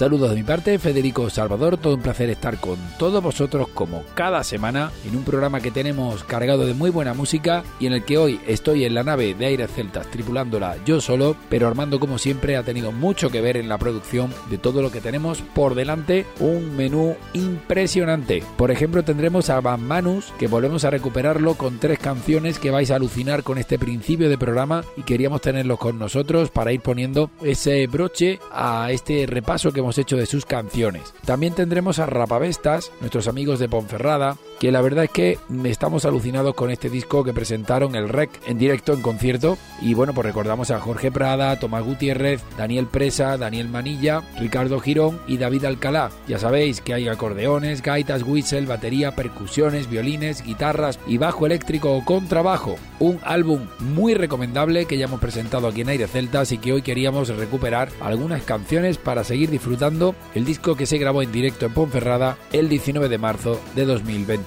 Saludos de mi parte, Federico Salvador, todo un placer estar con todos vosotros como cada semana en un programa que tenemos cargado de muy buena música y en el que hoy estoy en la nave de Aires Celtas tripulándola yo solo, pero Armando como siempre ha tenido mucho que ver en la producción de todo lo que tenemos por delante, un menú impresionante. Por ejemplo tendremos a Van Manus, que volvemos a recuperarlo con tres canciones que vais a alucinar con este principio de programa y queríamos tenerlos con nosotros para ir poniendo ese broche a este repaso que hemos hecho de sus canciones. También tendremos a Rapavestas, nuestros amigos de Ponferrada, que la verdad es que estamos alucinados con este disco que presentaron el REC en directo en concierto. Y bueno, pues recordamos a Jorge Prada, Tomás Gutiérrez, Daniel Presa, Daniel Manilla, Ricardo Girón y David Alcalá. Ya sabéis que hay acordeones, gaitas, whistle, batería, percusiones, violines, guitarras y bajo eléctrico o contrabajo. Un álbum muy recomendable que ya hemos presentado aquí en Aire Celtas y que hoy queríamos recuperar algunas canciones para seguir disfrutando el disco que se grabó en directo en Ponferrada el 19 de marzo de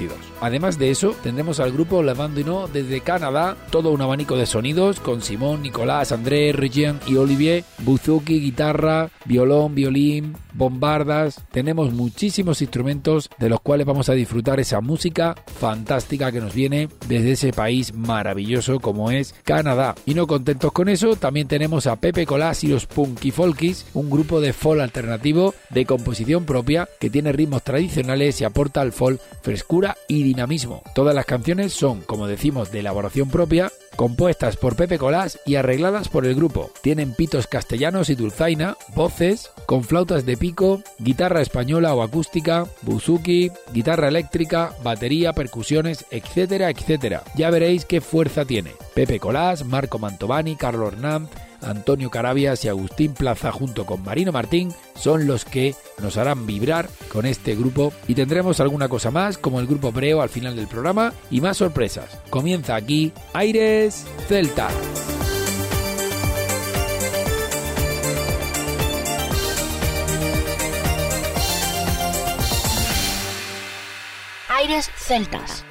2022. Además de eso, tendremos al grupo Levandino desde Canadá, todo un abanico de sonidos con Simón, Nicolás, André, Regien y Olivier, buzuki, guitarra, violón, violín, bombardas. Tenemos muchísimos instrumentos de los cuales vamos a disfrutar esa música fantástica que nos viene desde ese país maravilloso como es Canadá. Y no contentos con eso, también tenemos a Pepe Colás y los Punky Folkies, un grupo de folk alternativo de composición propia que tiene ritmos tradicionales y aporta al folk frescura y dinamismo. Todas las canciones son, como decimos, de elaboración propia, compuestas por Pepe Colás y arregladas por el grupo. Tienen pitos castellanos y dulzaina, voces, con flautas de pico, guitarra española o acústica, buzuki, guitarra eléctrica, batería, percusiones, etcétera, etcétera. Ya veréis qué fuerza tiene. Pepe Colás, Marco Mantovani, Carlos Hernández, Antonio Carabias y Agustín Plaza junto con Marino Martín son los que nos harán vibrar con este grupo y tendremos alguna cosa más como el grupo Breo al final del programa y más sorpresas. Comienza aquí Aires Celta. Aires Celtas.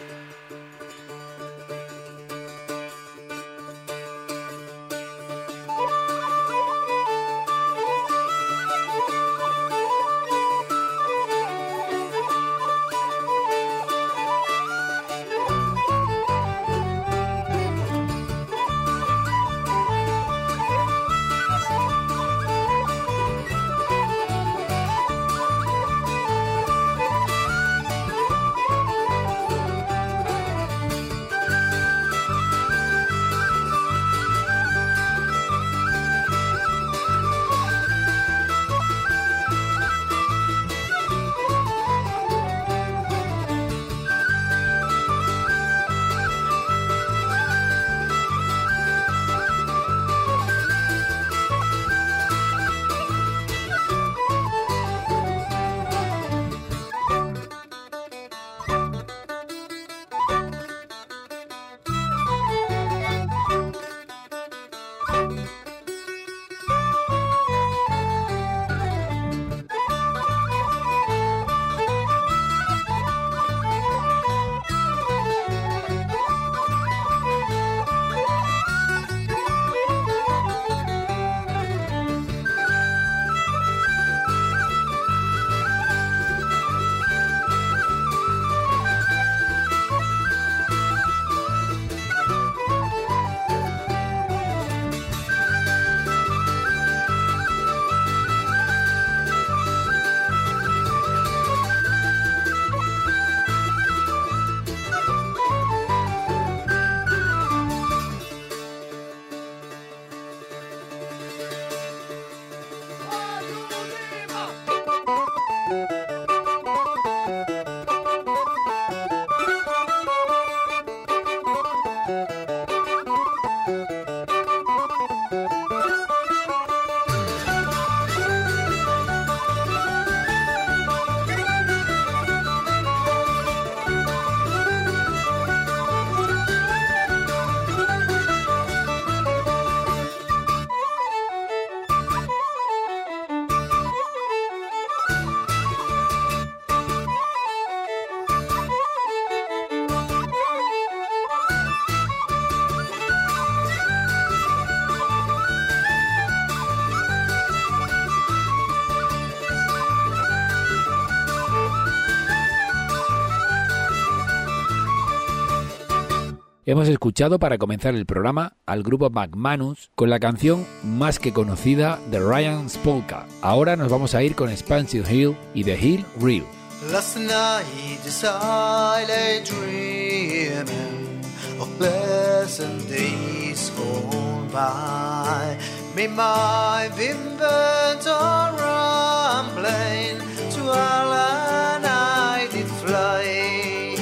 Hemos escuchado para comenzar el programa al grupo McManus con la canción más que conocida de Ryan Spolka. Ahora nos vamos a ir con Expansive Hill y The Hill Real. Last night I lay dreaming of pleasant days gone by. Mind been bent on rambling to a land I did fly.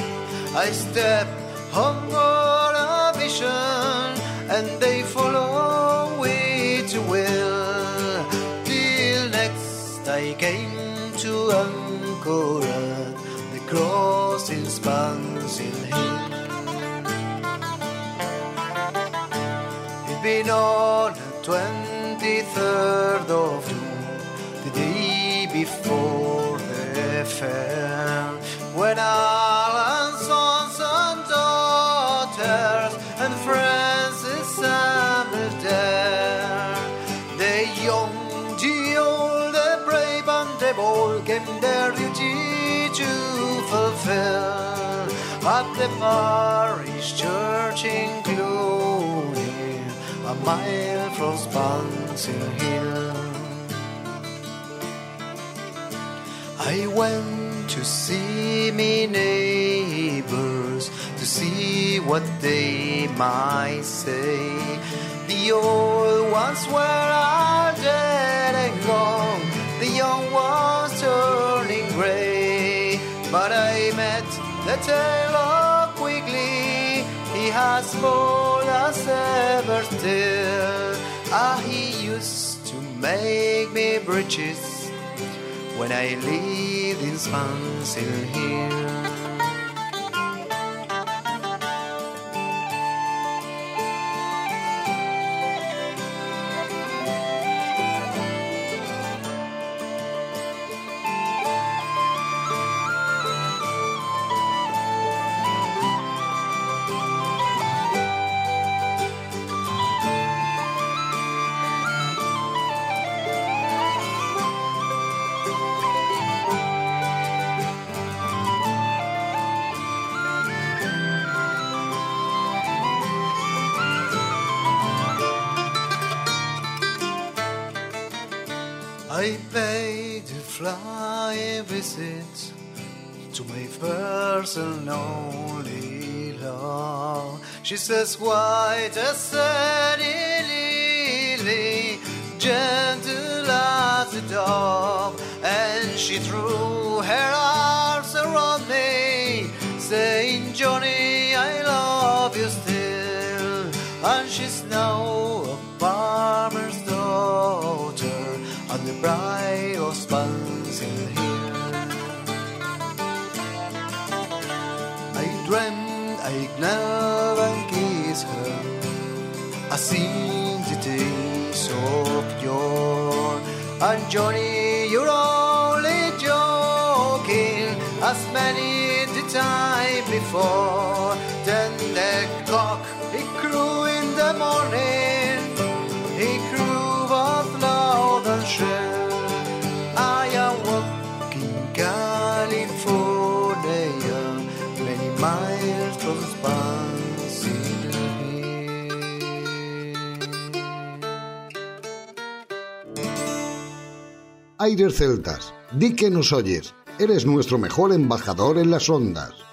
I step on a vision and they follow it to will till next I came to anchor at the crossing Spansil Hill. It'd been on the 23rd of June, the day before the fair, when Alan's fulfill at the parish church in Clooney, a mile from Spansil Hill. I went to see me neighbors to see what they might say. The old ones were all dead tailor quickly, he has small as ever still. Ah, he used to make me breeches when I lived in Spansil Hill. Visit to my first and only love. She says, white as sunny lily, gentle as a dove, and she threw her arms around me, saying, Johnny, I love you still. And she's now a farmer's daughter and the bride Seen the days of yore. And Johnny, you're only joking, as many the time before. Aires Celtas, di que nos oyes. Eres nuestro mejor embajador en las ondas.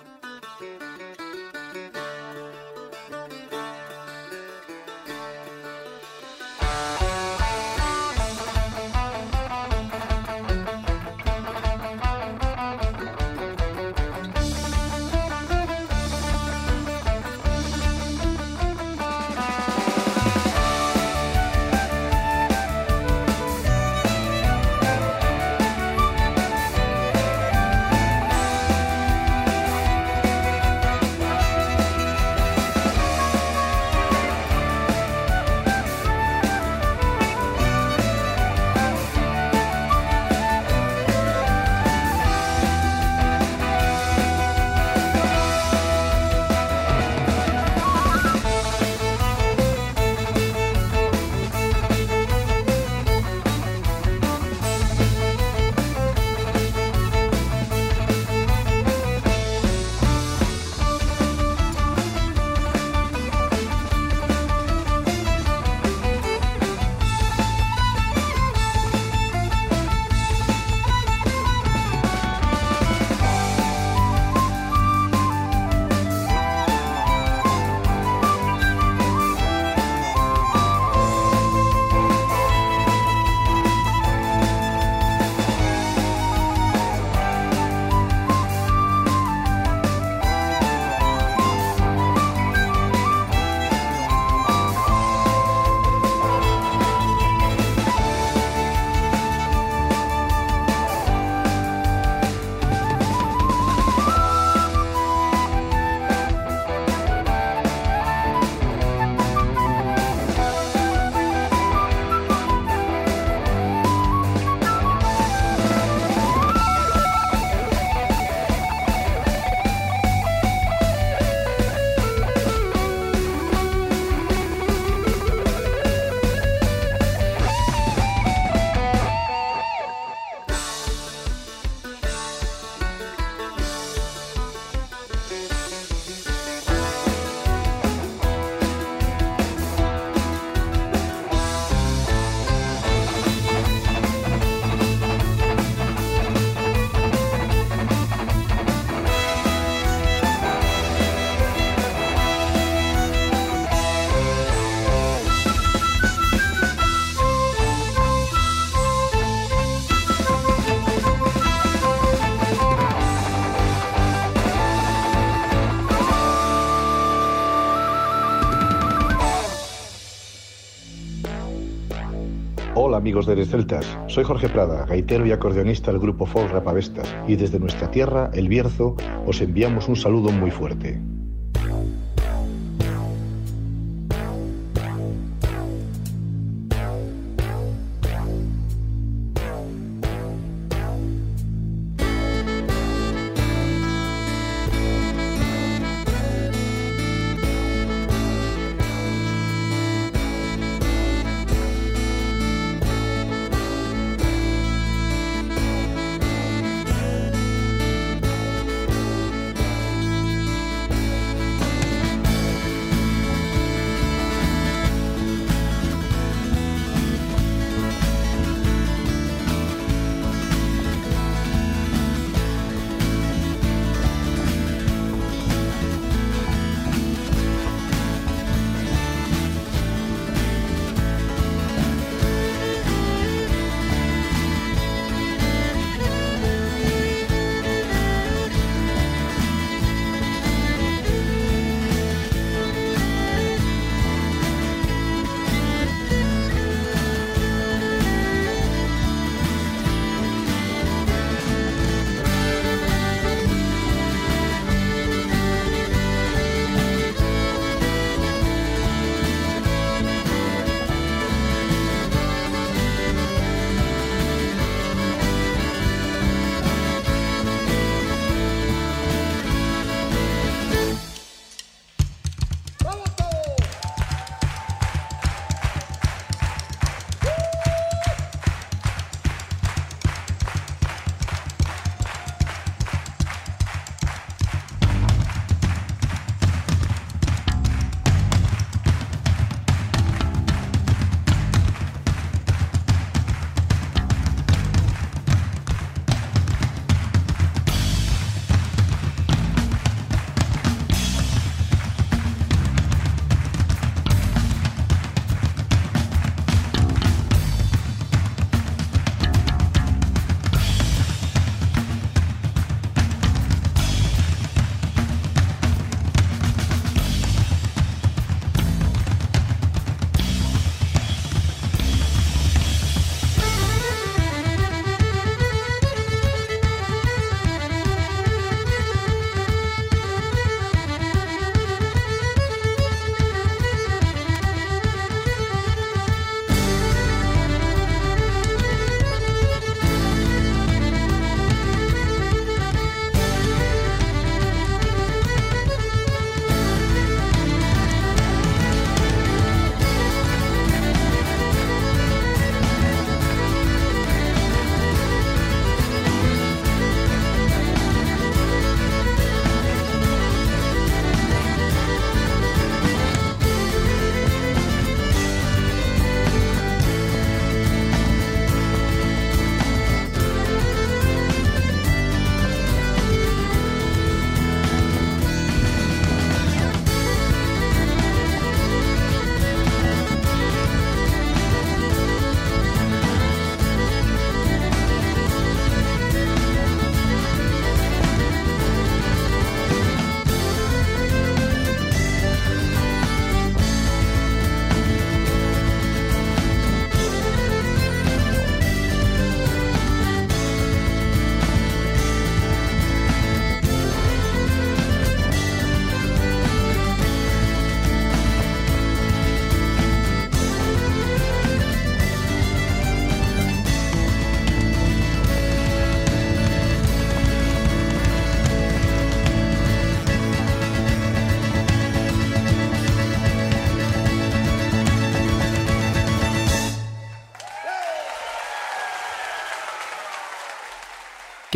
Amigos de Celtas, soy Jorge Prada, gaitero y acordeonista del grupo folk Rapavestas, y desde nuestra tierra, El Bierzo, os enviamos un saludo muy fuerte.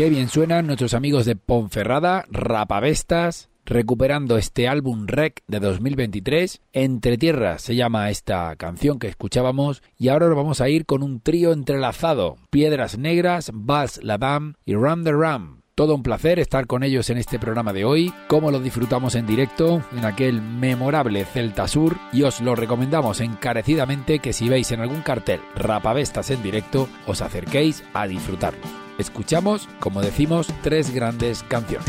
Qué bien suenan nuestros amigos de Ponferrada, Rapavestas, recuperando este álbum Rec de 2023. Entre Tierras se llama esta canción que escuchábamos y ahora nos vamos a ir con un trío entrelazado. Piedras Negras, Bass Ladam y Ram the Ram. Todo un placer estar con ellos en este programa de hoy, como lo disfrutamos en directo en aquel memorable Celta Sur y os lo recomendamos encarecidamente que si veis en algún cartel Rapavestas en directo os acerquéis a disfrutarlo. Escuchamos, como decimos, tres grandes canciones.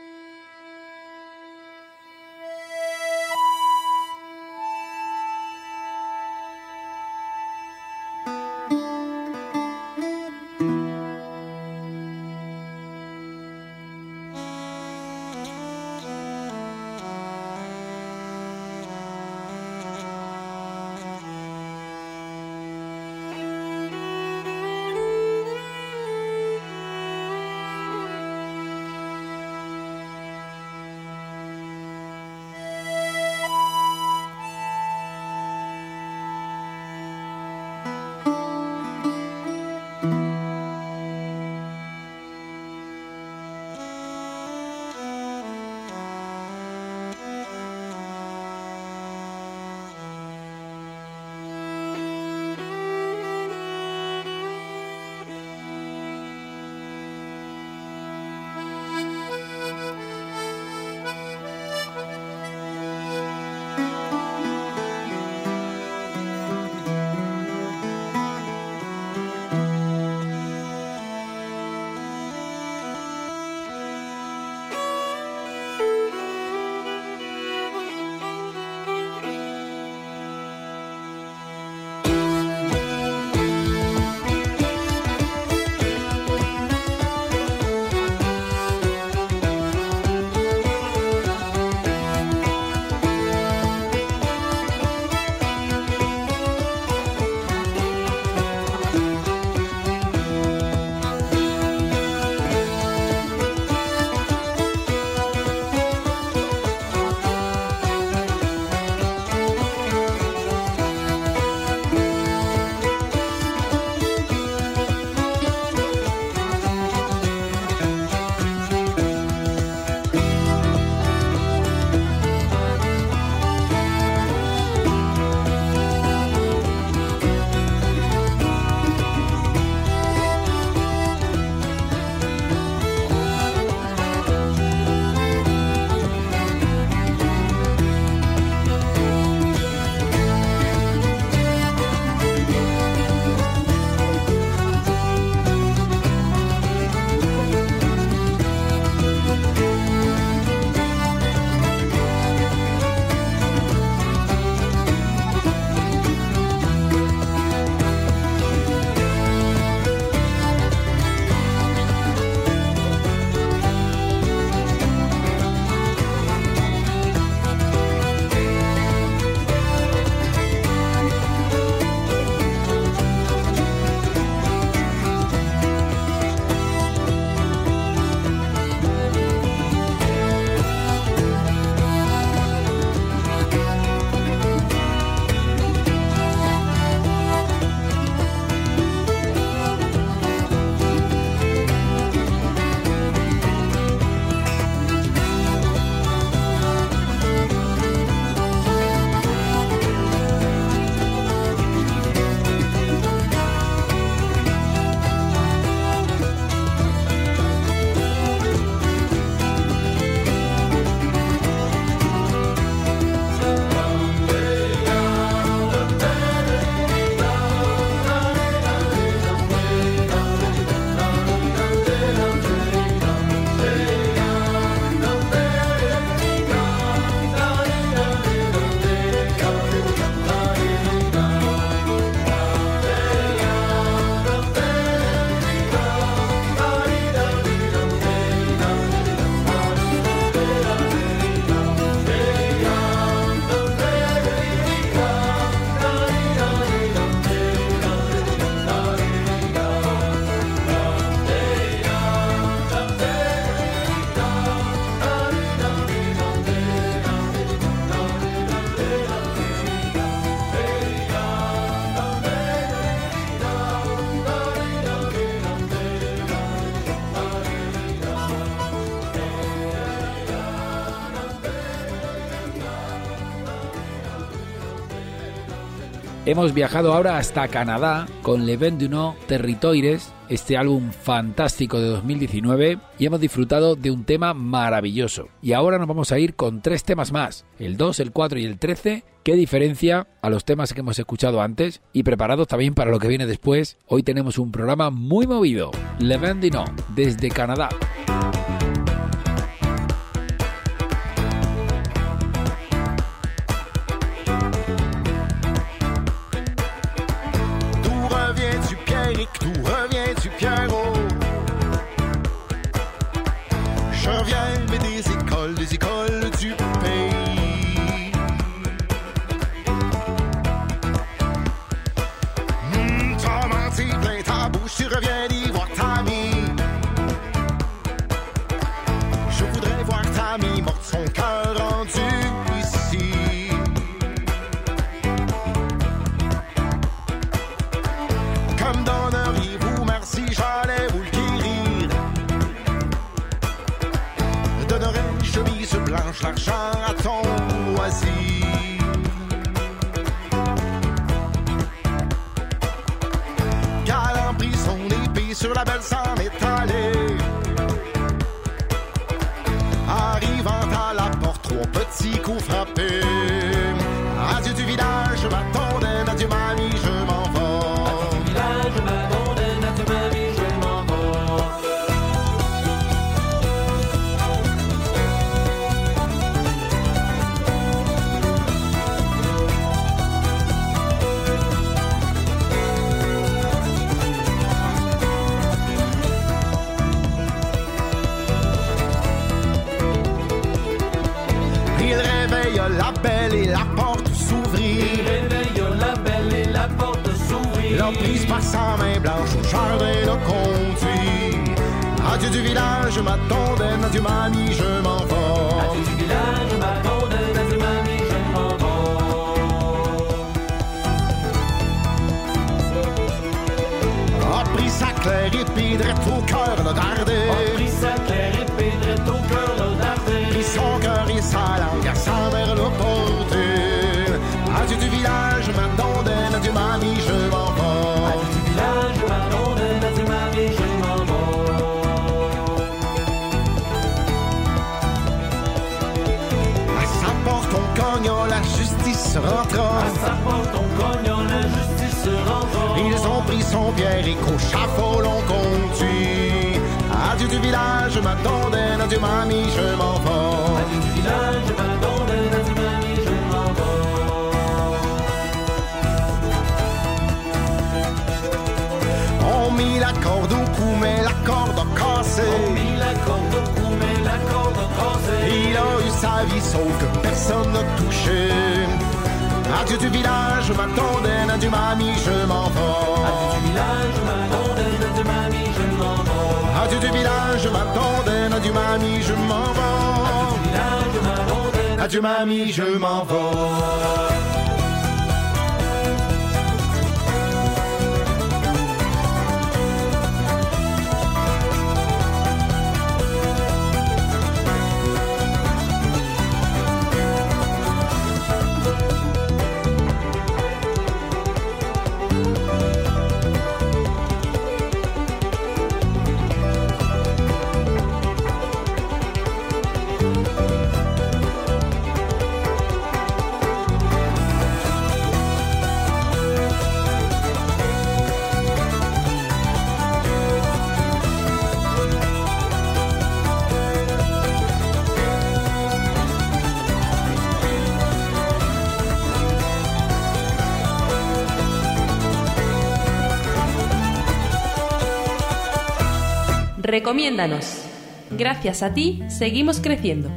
Hemos viajado ahora hasta Canadá con Le Vent du Nord Territoires, este álbum fantástico de 2019, y hemos disfrutado de un tema maravilloso. Y ahora nos vamos a ir con tres temas más, el 2, el 4 y el 13, que diferencia a los temas que hemos escuchado antes y preparados también para lo que viene después. Hoy tenemos un programa muy movido, Le l'argent à ton loisir. Car en prise son épée sur la belle sang, par sa main blanche au jardin le conduit. Adieu du village, ma tondaine, adieu mamie, je m'en vais. Adieu du village, ma tondaine, adieu mamie, je m'en vais. A pris sa claire épée, drette au cœur, justice rentra. À sa porte, on cogne, la justice rentra. Ils ont pris son pierre et qu'au chafaud l'on conduit. Adieu du village, ma tondaine, adieu mamie, je m'en vais. Adieu du village, ma tondaine, adieu mamie, je m'en vais. On mit la corde au cou, mais la corde a cassé. On mit la corde au cou, mais la corde a cassé. Il a eu sa vie sauf que personne n'a touché. Adieu du village, ma tondaine, adieu mamie, je m'en vais. Adieu du village, ma tondaine, adieu mamie, je m'en vais. Adieu du village, ma tondaine, adieu mamie, je m'en vais. Adieu mamie, je m'en vais. Recomiéndanos. Gracias a ti, seguimos creciendo.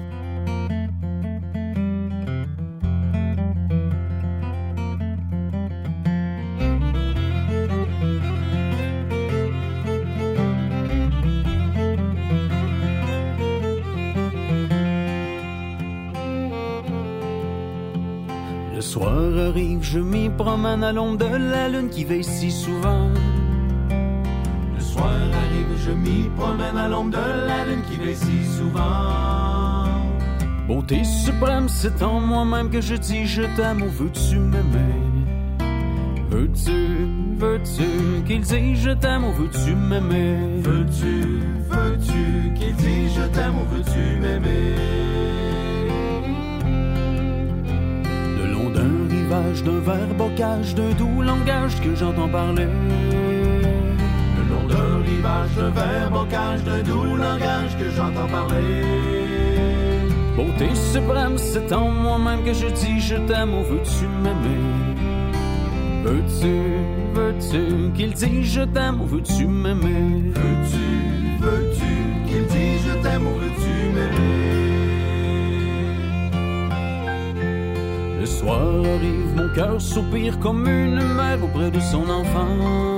Le soir arrive, je m'y promène à l'ombre de la lune qui veille si souvent je m'y promène à l'ombre de la lune qui veille si souvent. Beauté suprême, c'est en moi-même que je dis je t'aime ou veux-tu m'aimer? Veux-tu, veux-tu qu'il dise je t'aime ou veux-tu m'aimer? Veux-tu, veux-tu qu'il dise je t'aime ou veux-tu m'aimer? Le long d'un rivage, d'un vert bocage, d'un doux langage que j'entends parler. Le rivage, d'un vert bocage, d'un doux langage que j'entends parler. Beauté suprême, c'est en moi-même que je dis je t'aime ou veux-tu m'aimer? Veux-tu, veux-tu qu'il dise je t'aime ou veux-tu m'aimer? Veux-tu, veux-tu qu'il dise je t'aime ou veux-tu m'aimer? Le soir arrive, mon cœur soupire comme une mère auprès de son enfant.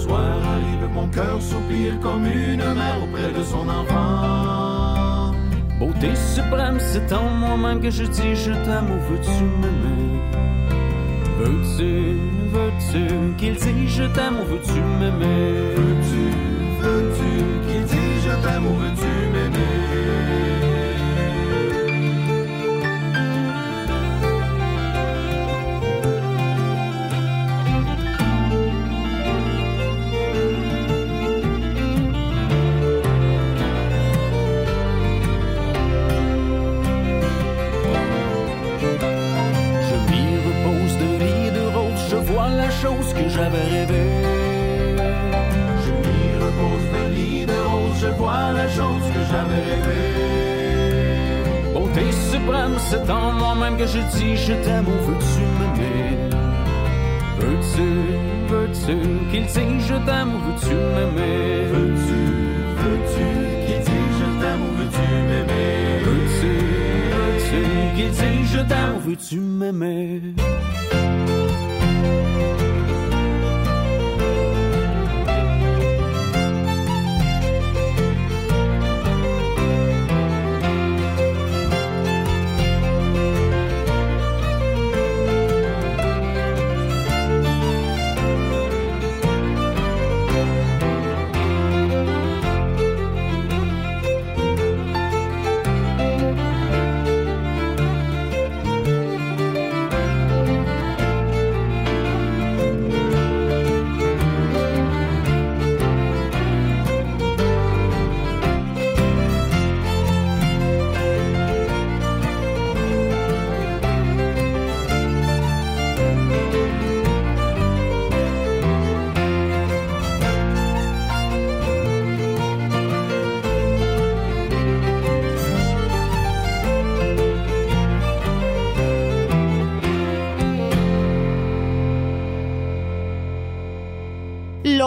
Soir arrive, mon cœur soupire comme une mère auprès de son enfant. Beauté suprême, c'est en moi-même que je dis je t'aime ou veux-tu m'aimer? Veux-tu, veux-tu qu'il dise je t'aime ou veux-tu m'aimer? Veux-tu, veux-tu qu'il dise je t'aime ou veux-tu j'avais rêvée. Je m'y repose de lit de rose, je vois la chose que j'avais rêvée. Beauté suprême, c'est en moi-même que je dis je t'aime ou veux-tu m'aimer? Veux-tu, veux-tu qu'il dise je t'aime ou veux-tu m'aimer? Veux-tu, veux-tu qu'il dise je t'aime ou veux-tu m'aimer? Veux-tu, veux-tu qu'il dise je t'aime ou veux-tu m'aimer?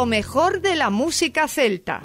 Lo mejor de la música celta.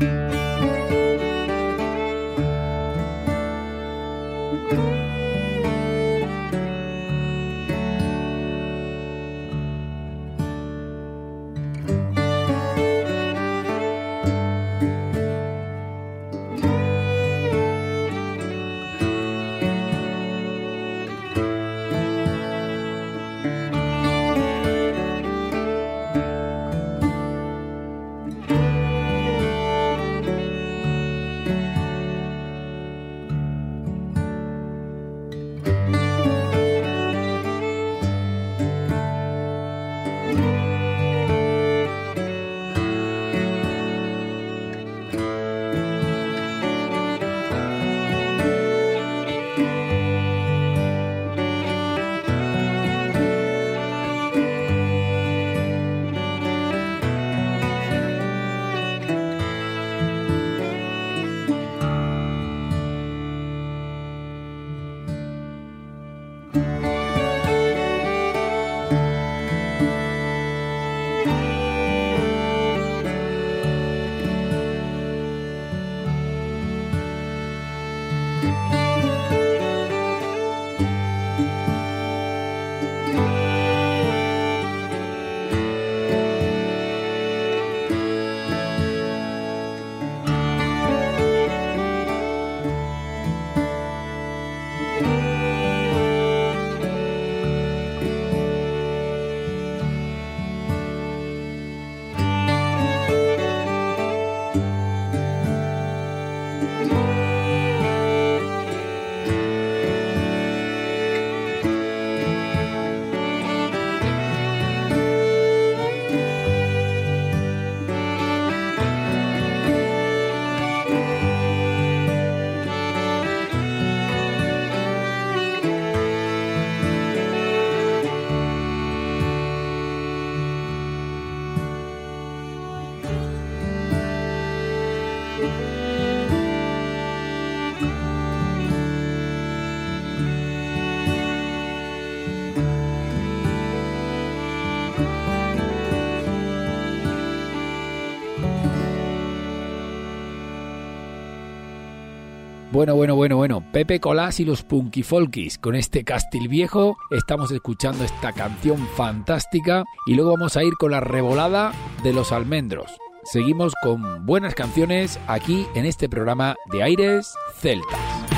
Bueno, bueno, bueno, bueno. Pepe Colás y los Punky Folkies. Con este Castil Viejo estamos escuchando esta canción fantástica y luego vamos a ir con la revolada de los almendros. Seguimos con buenas canciones aquí en este programa de Aires Celtas.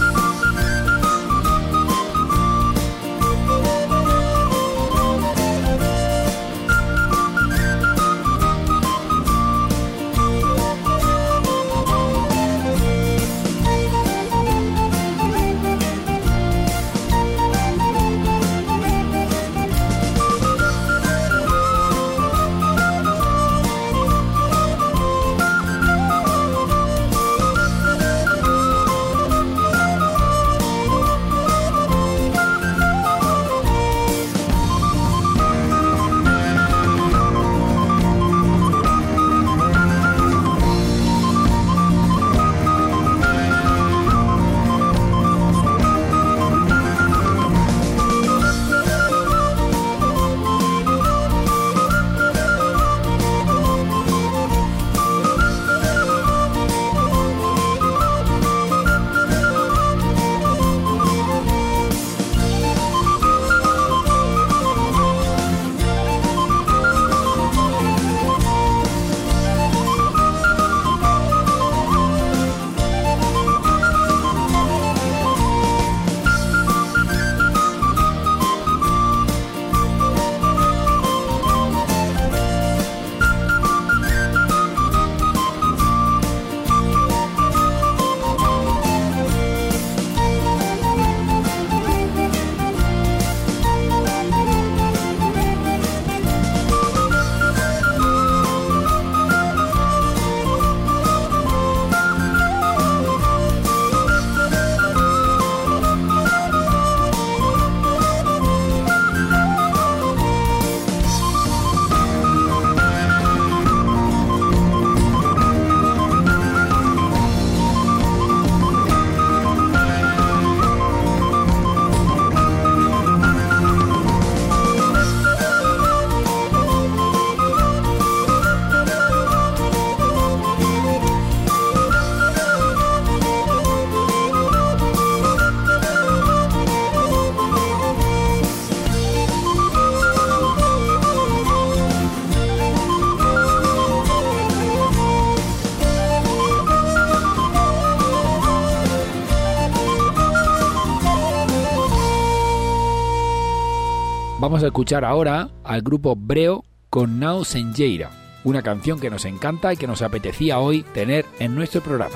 Vamos a escuchar ahora al grupo Breo con Now Senjeira, una canción que nos encanta y que nos apetecía hoy tener en nuestro programa.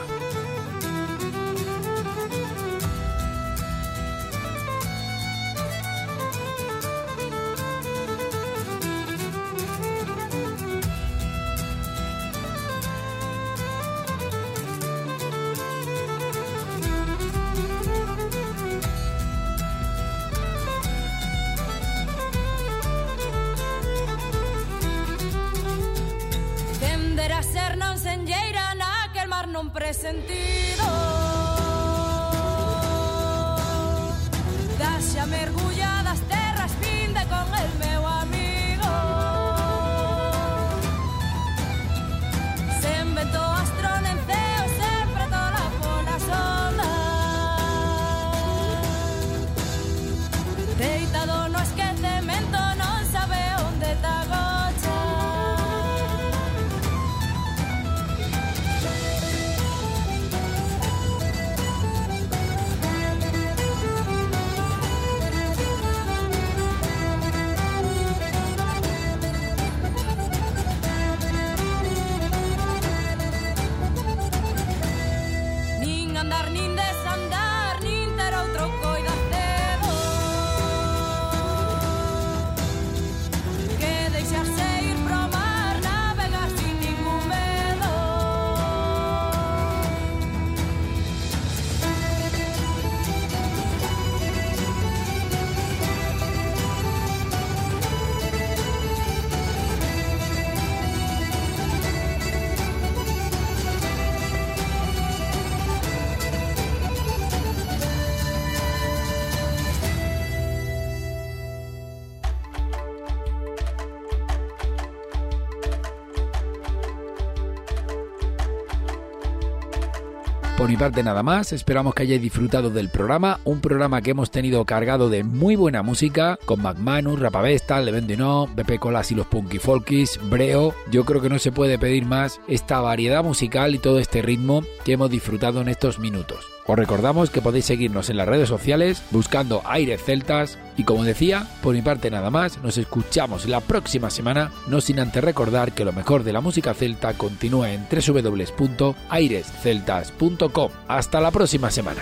Presentido. Daxe a mergulladas parte nada más, esperamos que hayáis disfrutado del programa, un programa que hemos tenido cargado de muy buena música, con McManus, Rapavesta, Levendino, Bepe Colas y los Punky Folkies, Breo, yo creo que no se puede pedir más esta variedad musical y todo este ritmo que hemos disfrutado en estos minutos. Os recordamos que podéis seguirnos en las redes sociales buscando Aires Celtas y como decía, por mi parte nada más, nos escuchamos la próxima semana, no sin antes recordar que lo mejor de la música celta continúa en www.airesceltas.com. Hasta la próxima semana.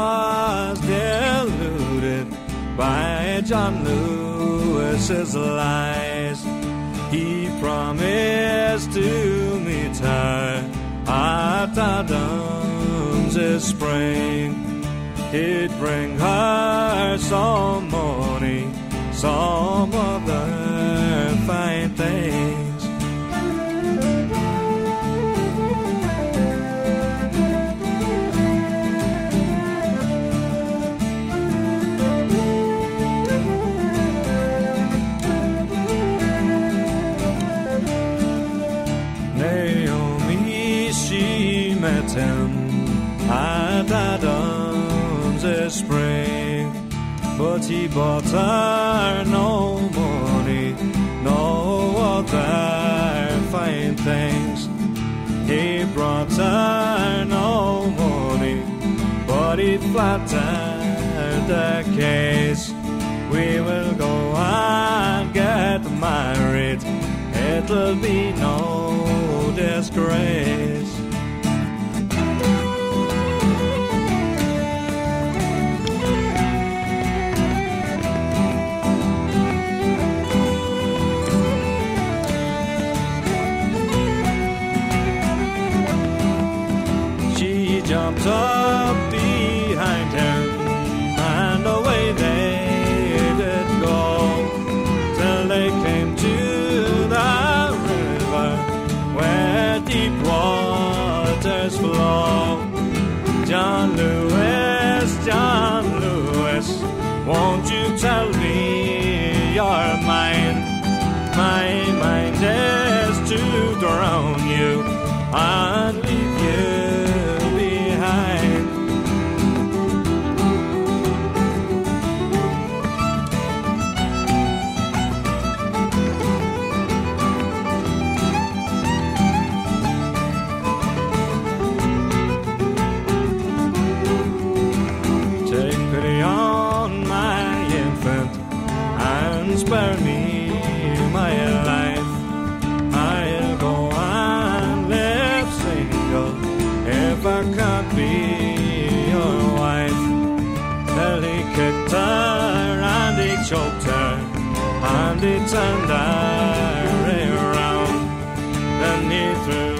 was deluded by John Lewis's lies. He promised to meet her at Adams spring. He'd bring her some money, some other fine things. Him at Adams spring, but he bought her no money, no other fine things. He brought her no money, but he flattered the case. We will go and get married. It'll be no disgrace. up behind her, and away they did go till they came to the river where deep waters flow. John Lewis, John Lewis, won't you tell me your mind? My mind is to drown you. I if I can't be your wife. Well, he kicked her and he choked her and he turned her around. Then he threw